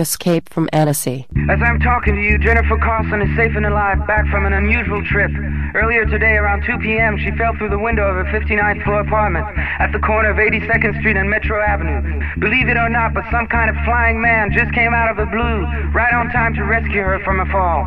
Escape from Annecy. As I'm talking to you, Jennifer Carlson is safe and alive, back from an unusual trip. Earlier today, around 2 p.m., she fell through the window of her 59th floor apartment at the corner of 82nd Street and Metro Avenue. Believe it or not, but some kind of flying man just came out of the blue, right on time to rescue her from a fall.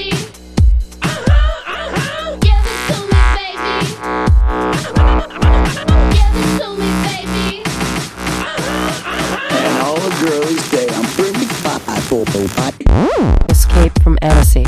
Escape from Annecy.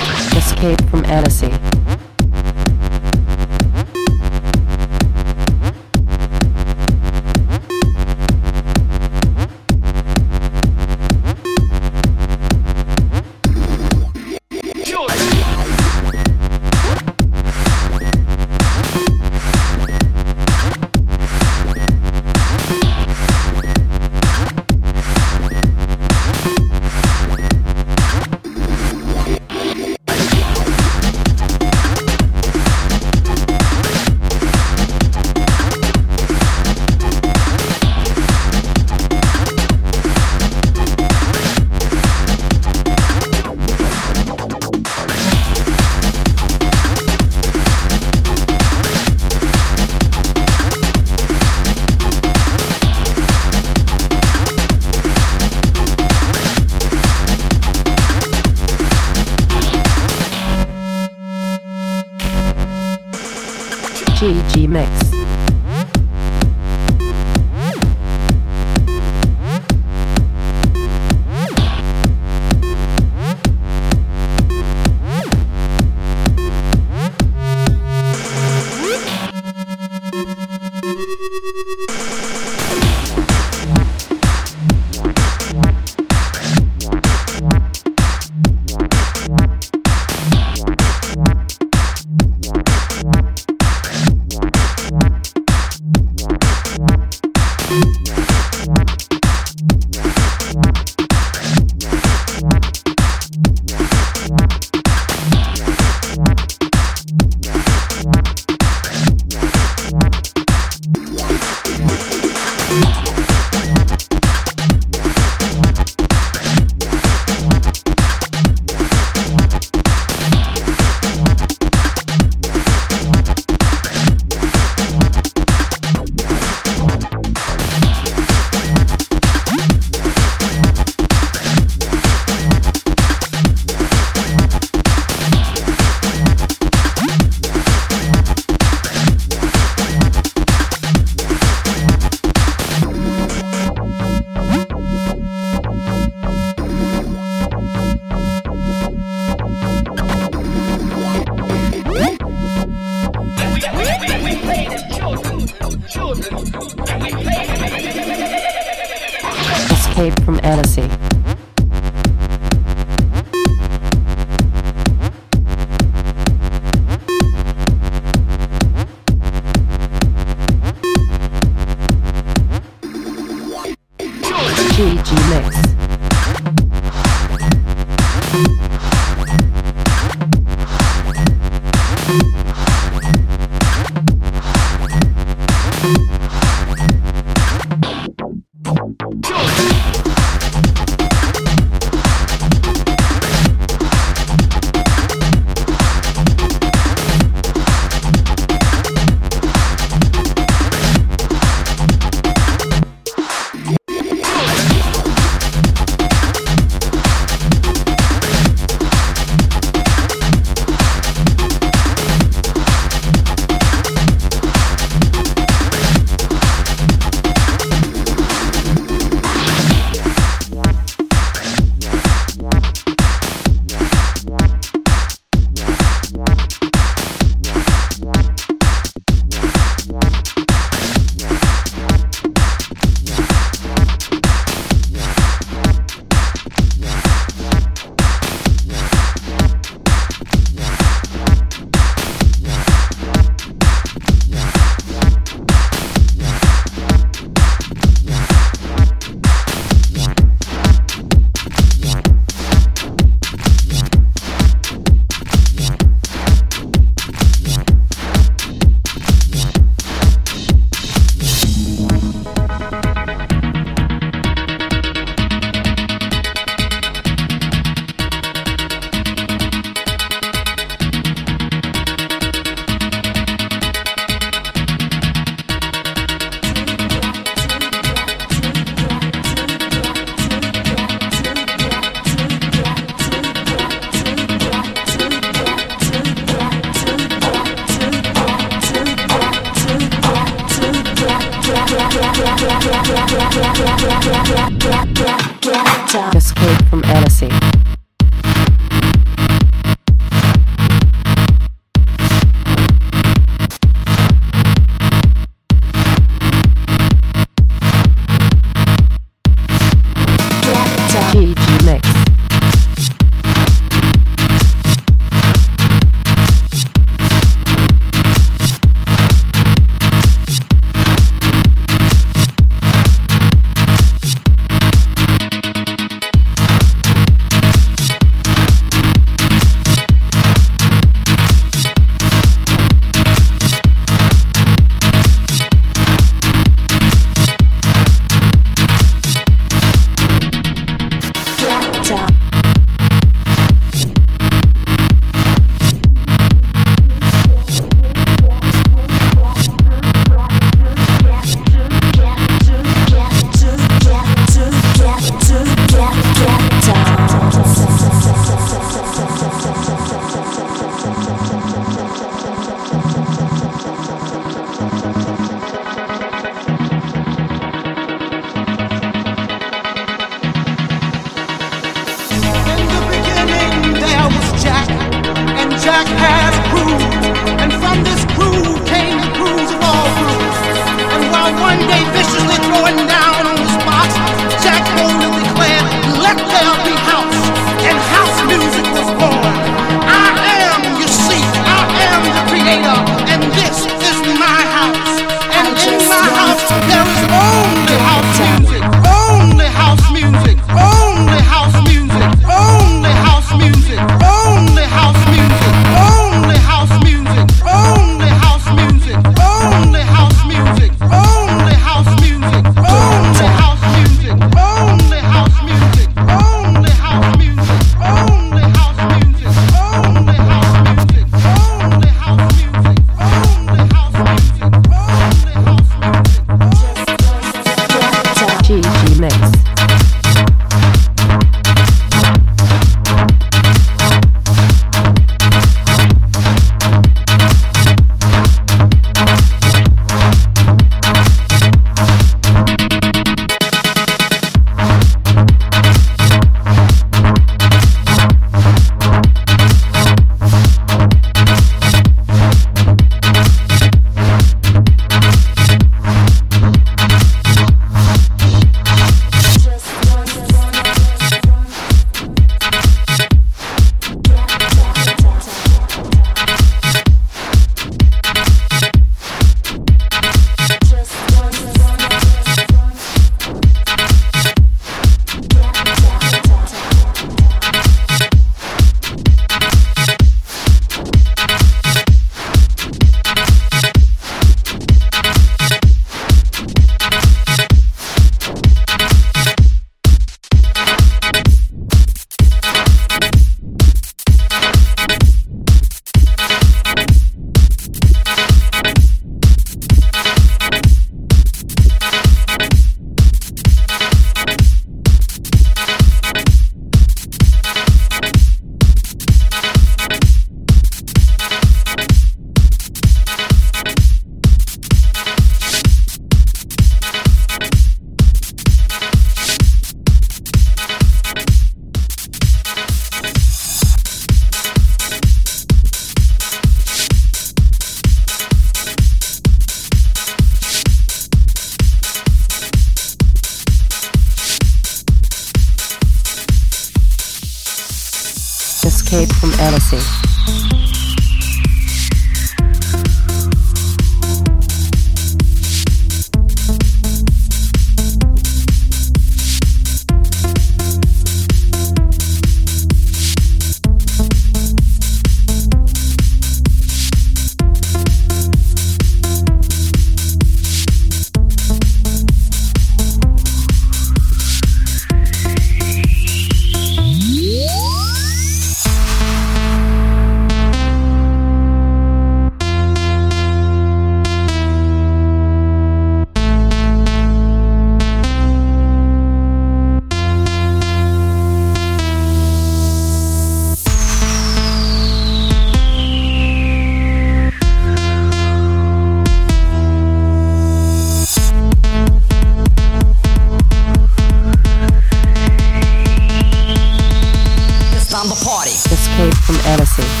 From Odyssey.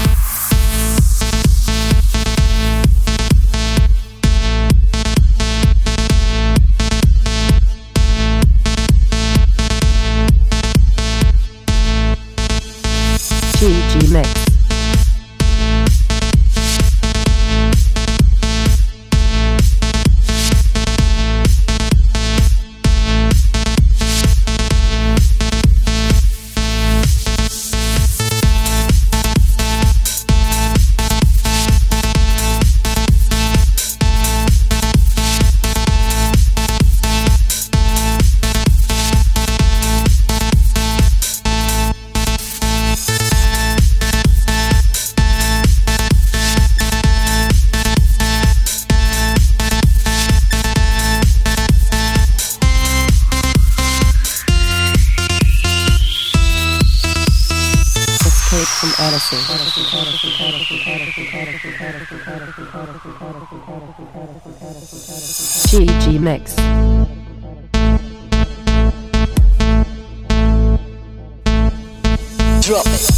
Drop it.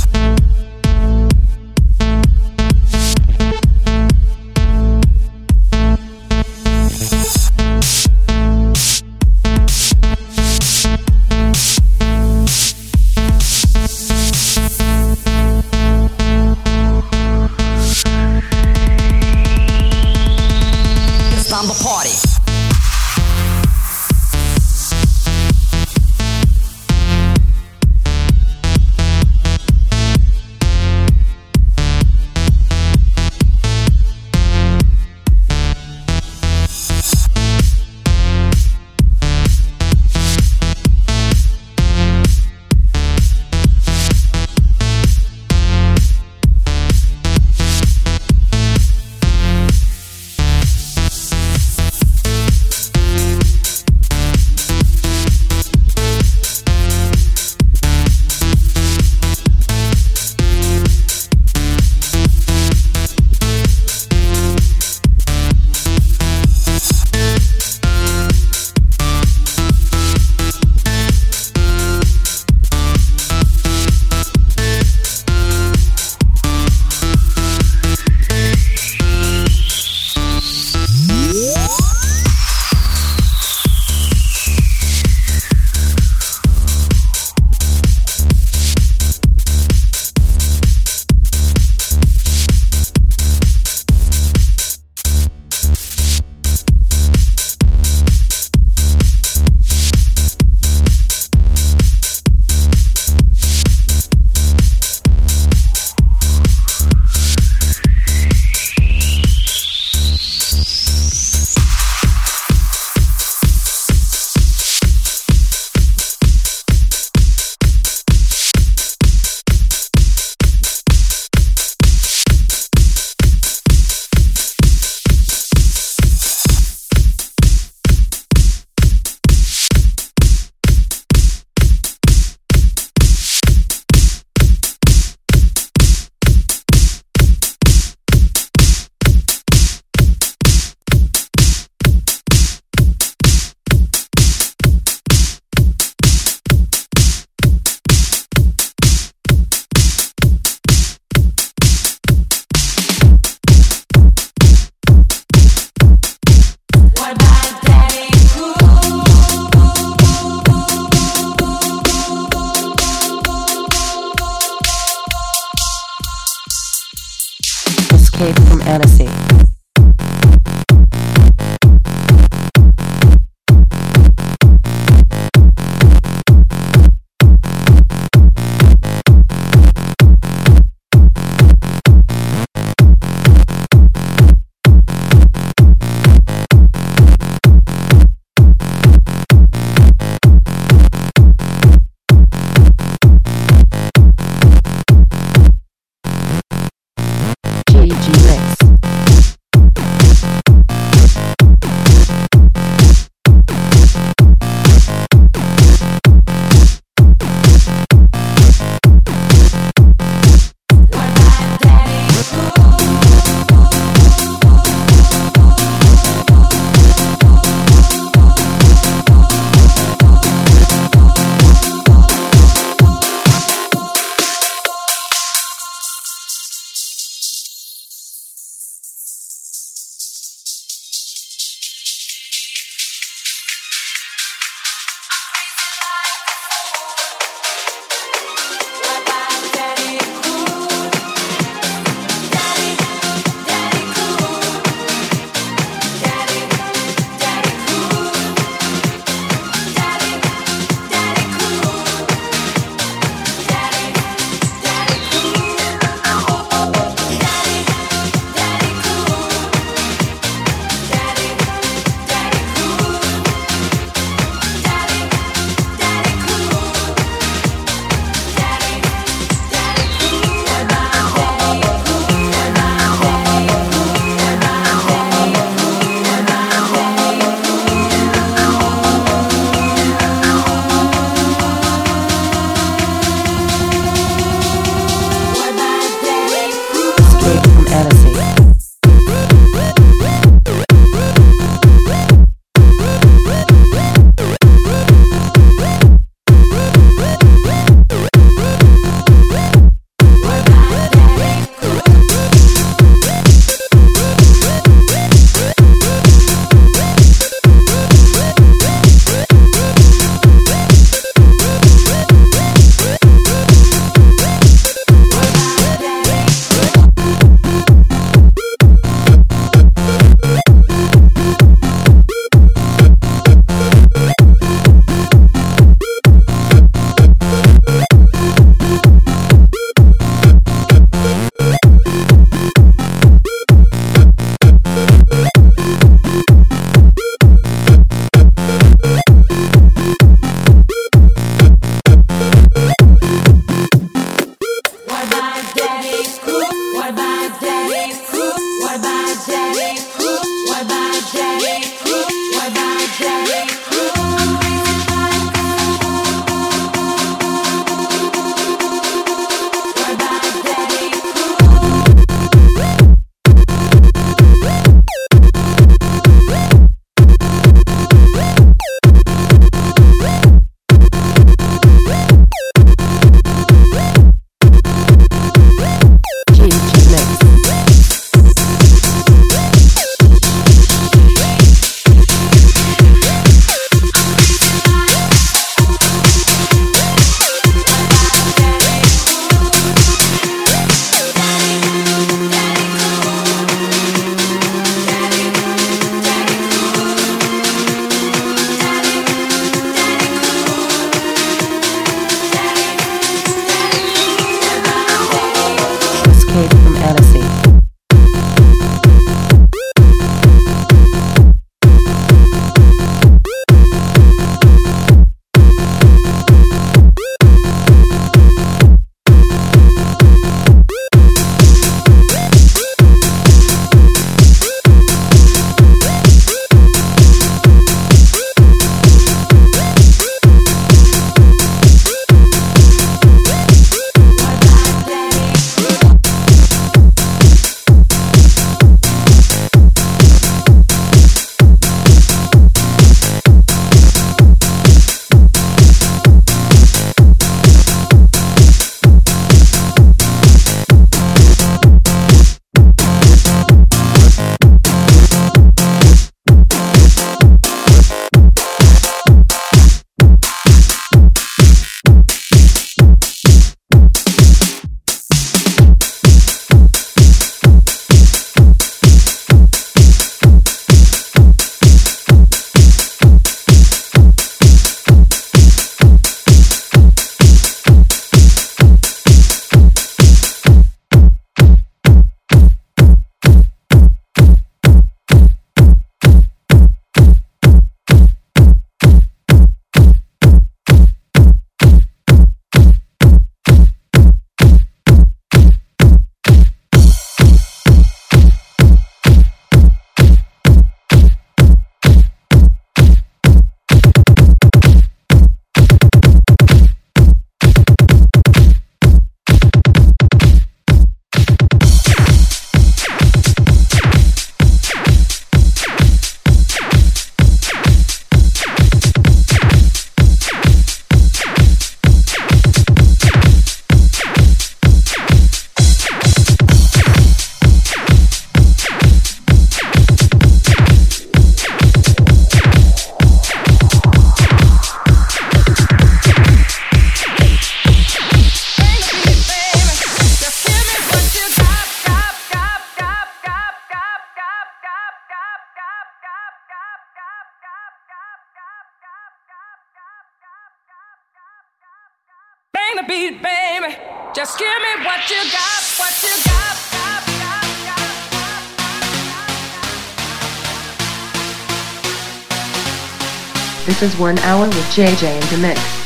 is One Hour with JJ in the Mix.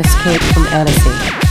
Escape from Odyssey.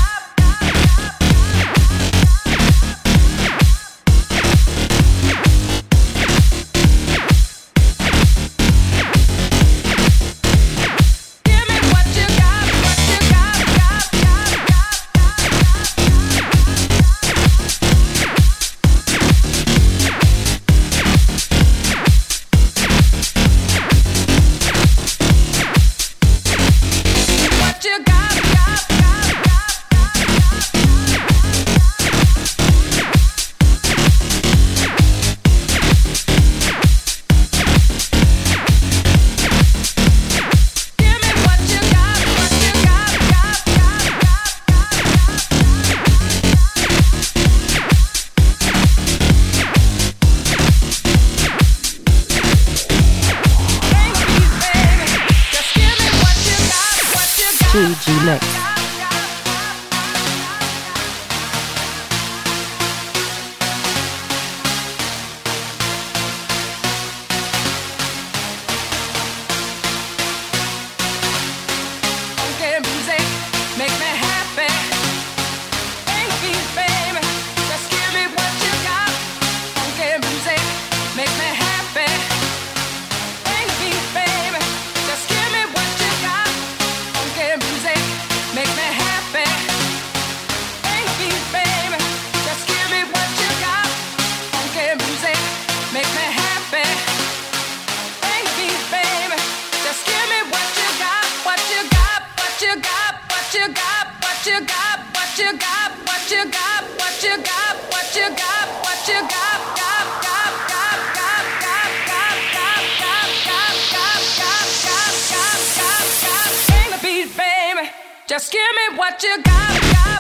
you got, what you got, what you got, what you got, what you got, what you got, got, got, got, got, got, got, got, got, got, got, got, got, got, got, got. Sing the beat, baby. Just give me what you got, got.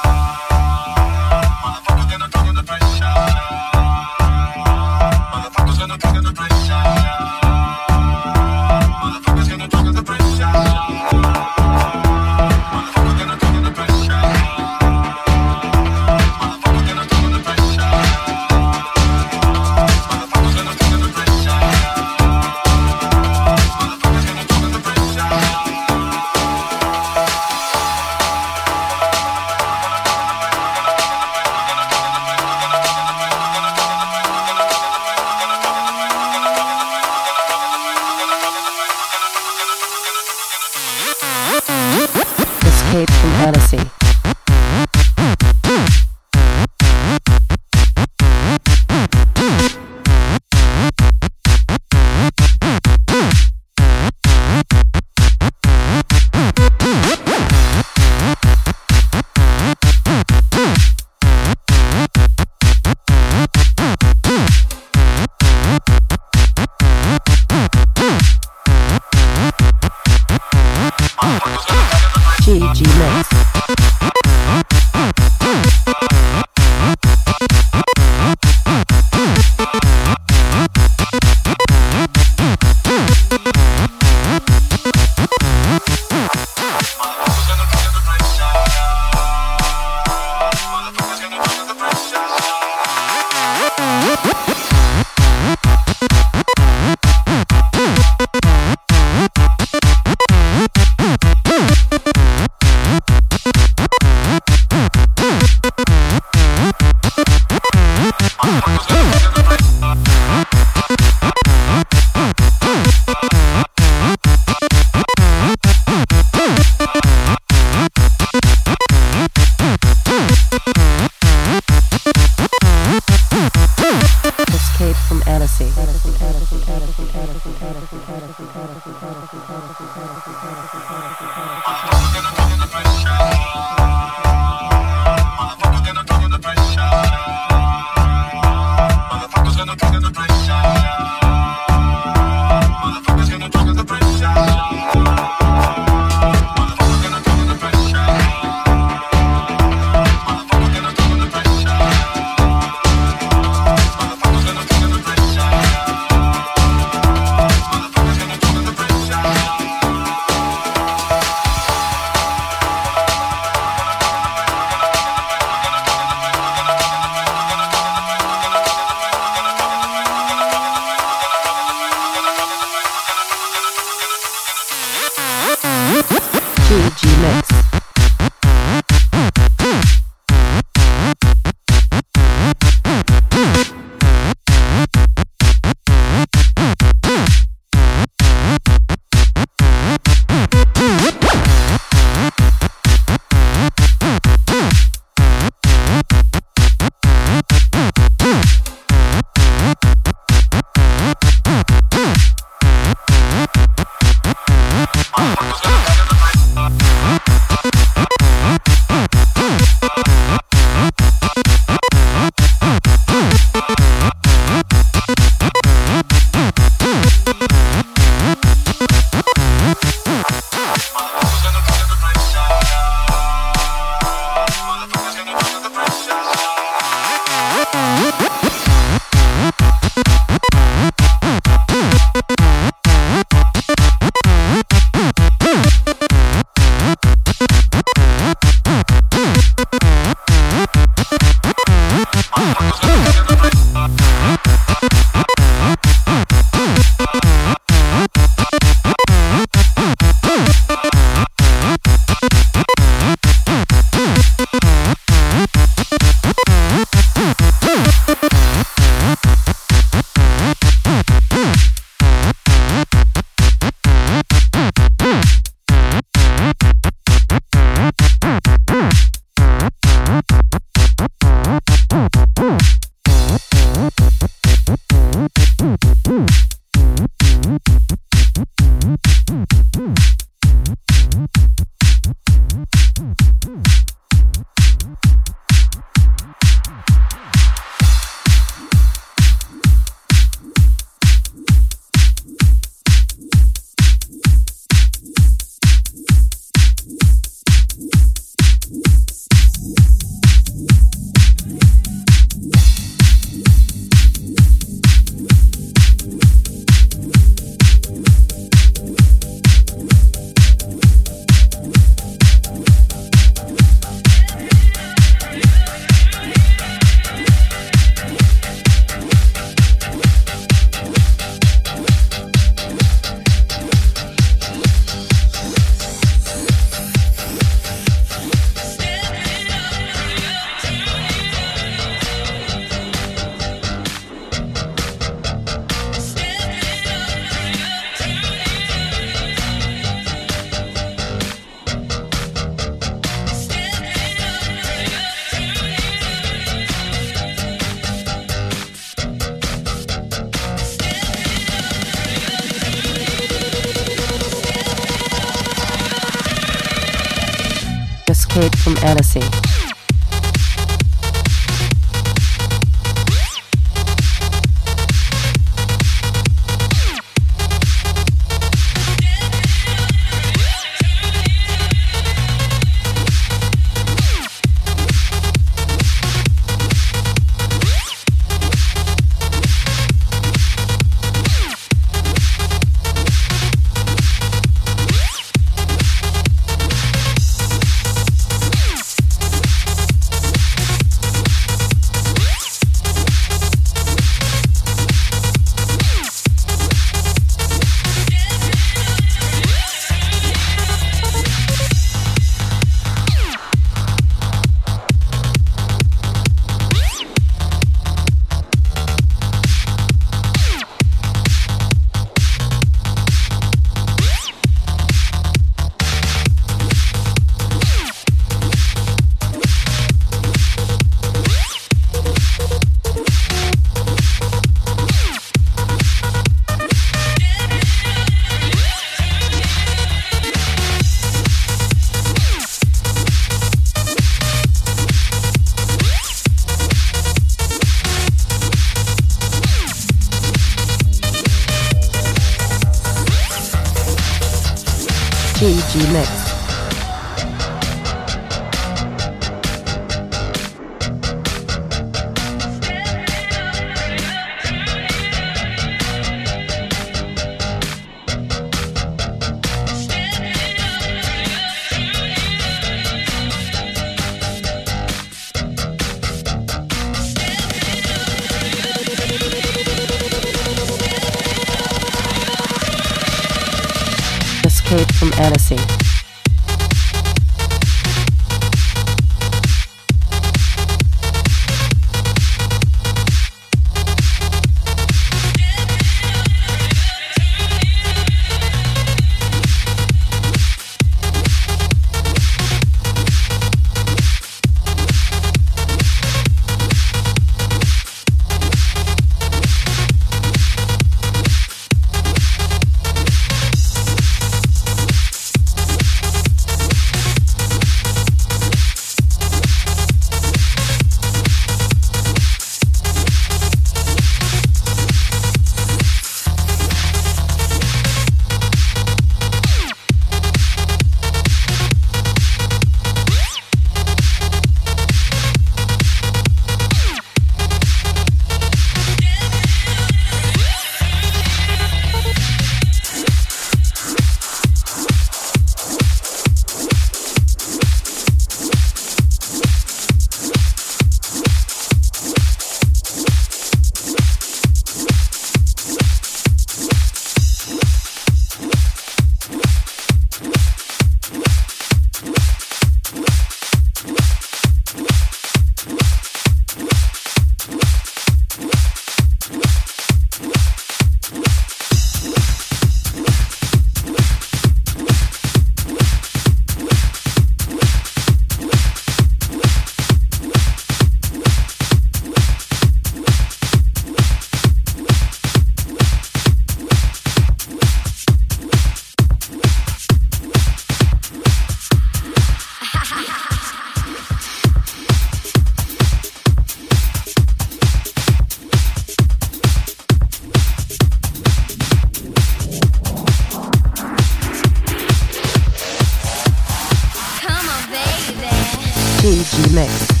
TG Mix.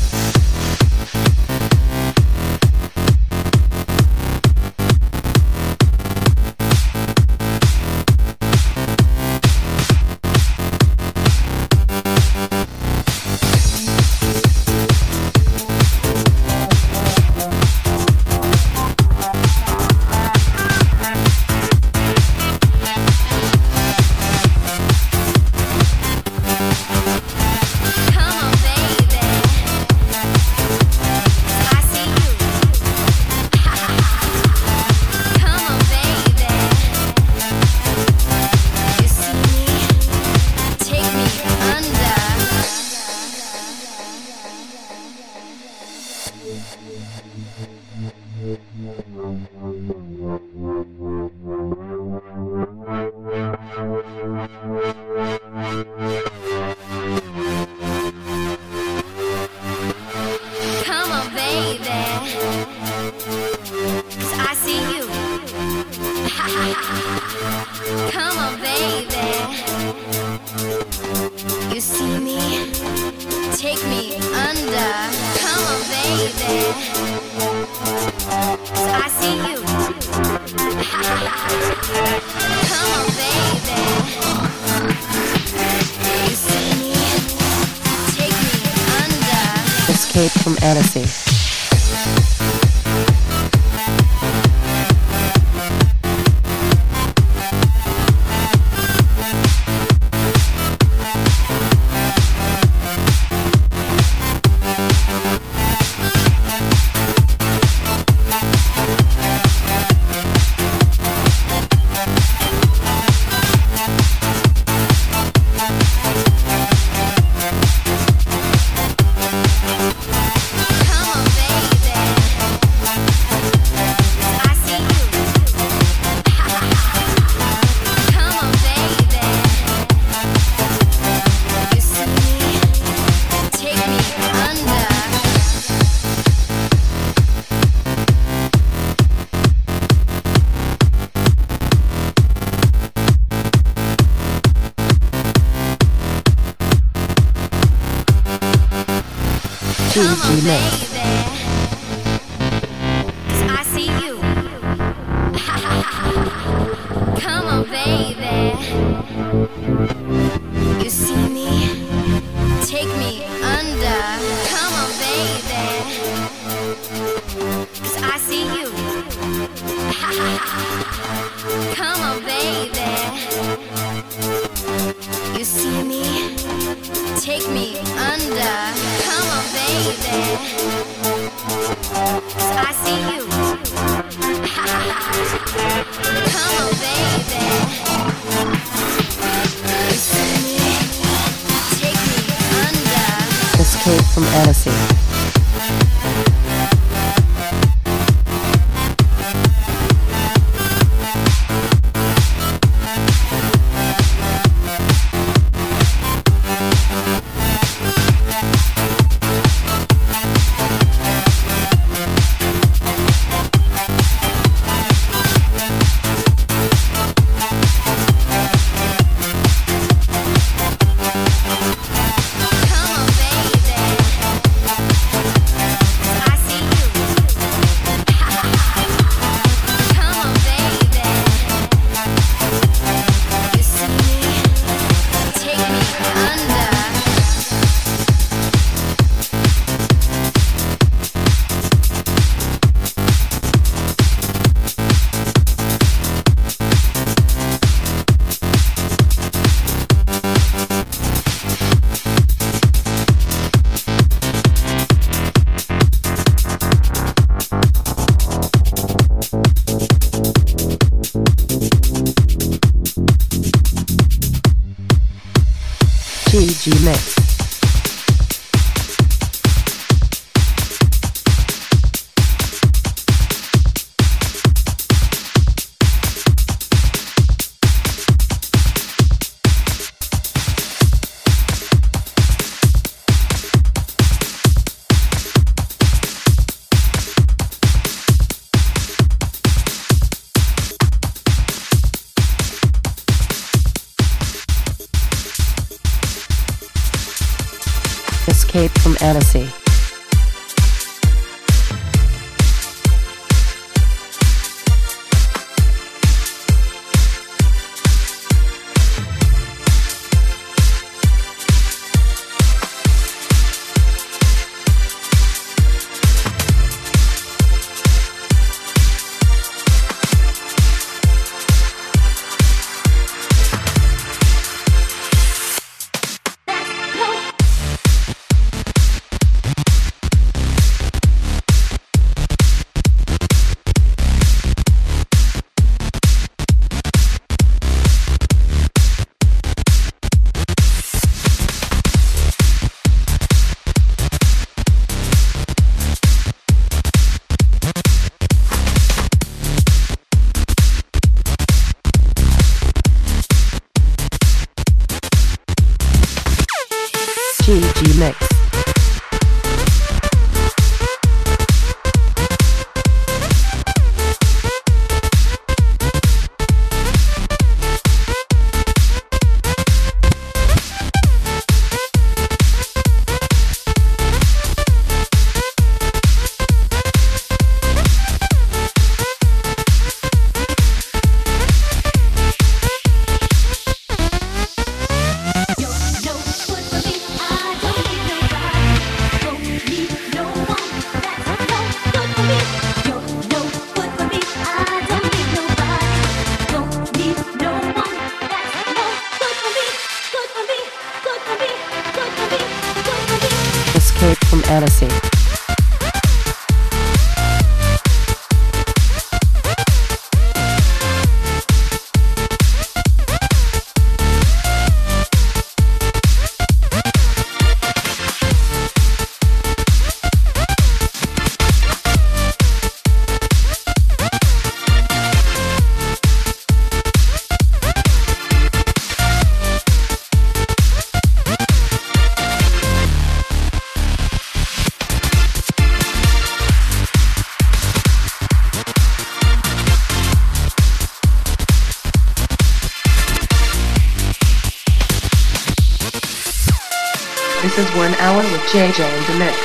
JJ in the mix.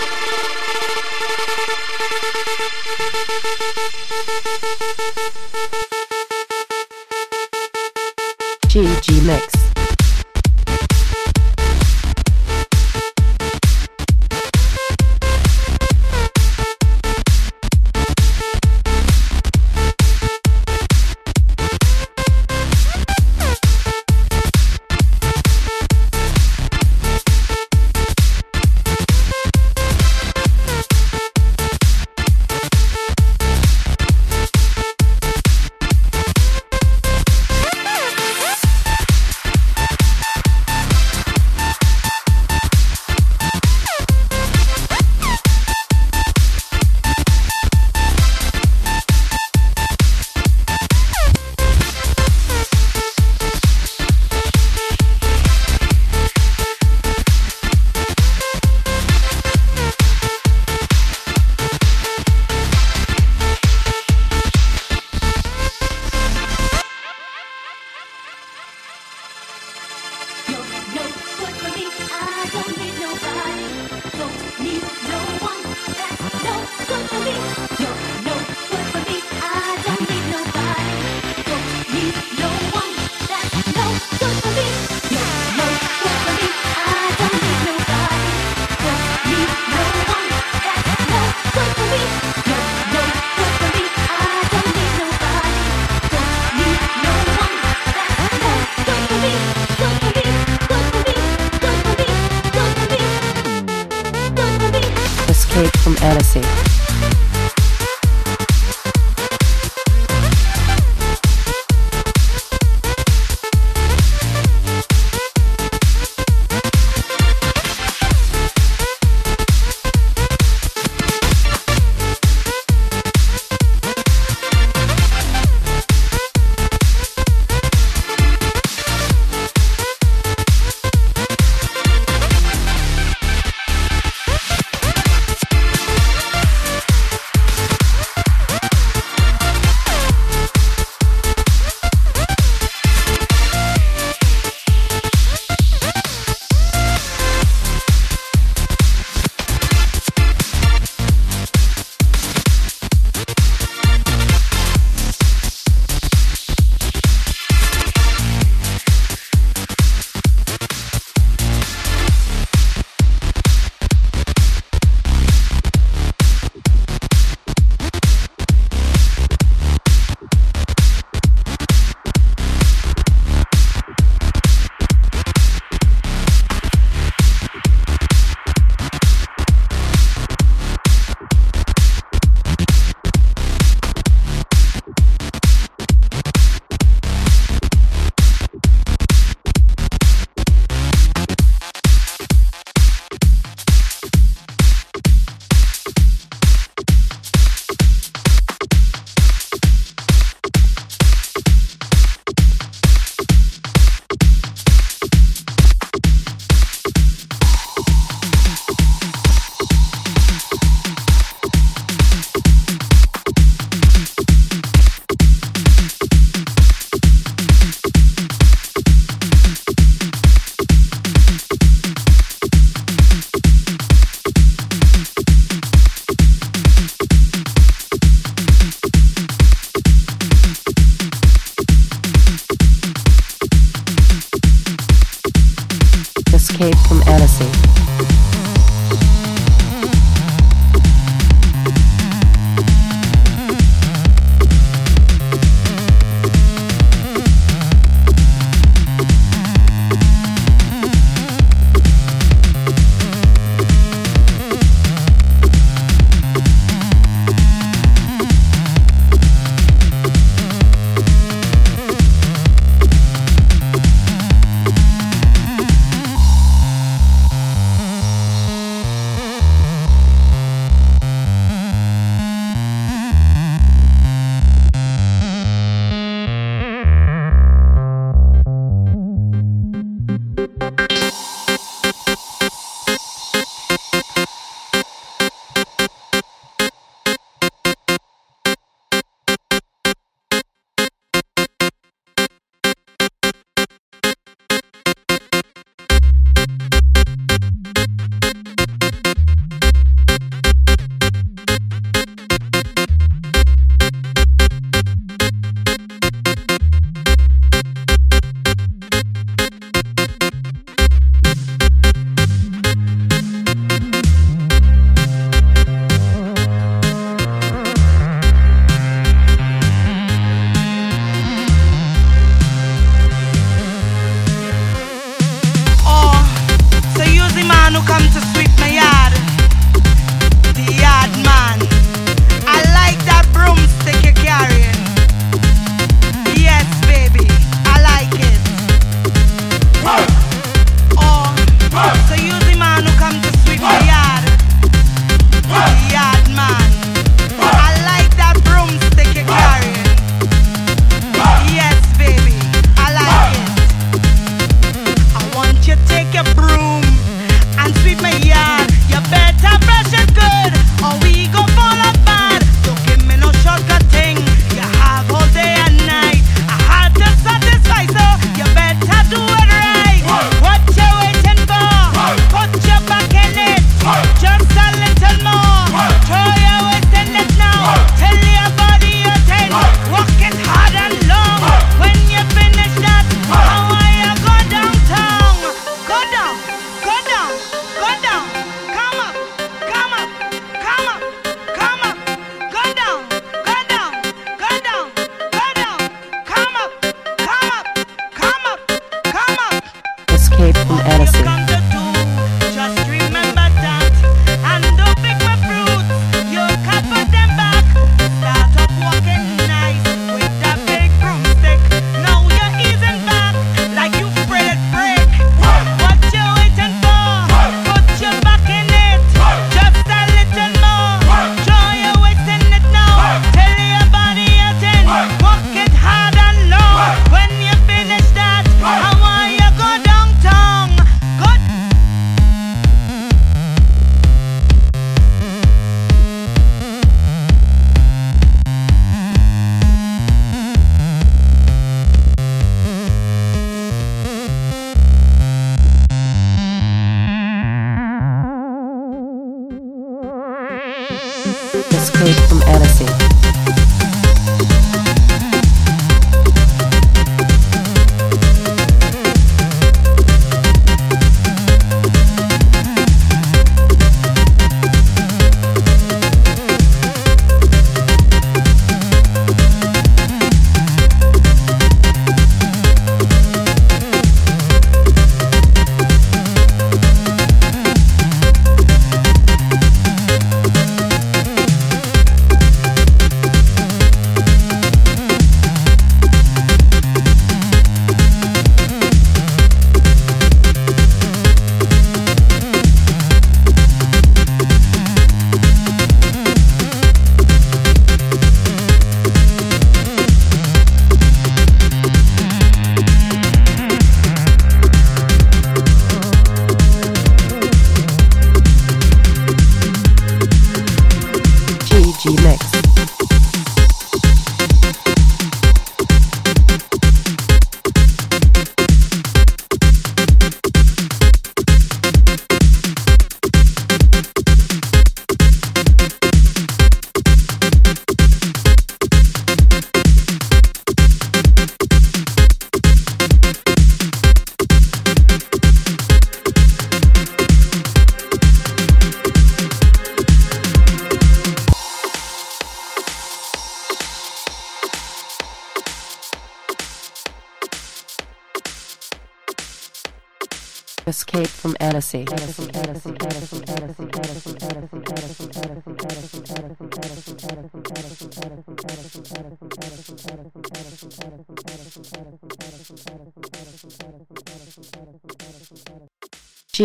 GG Mix.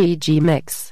GG Mix.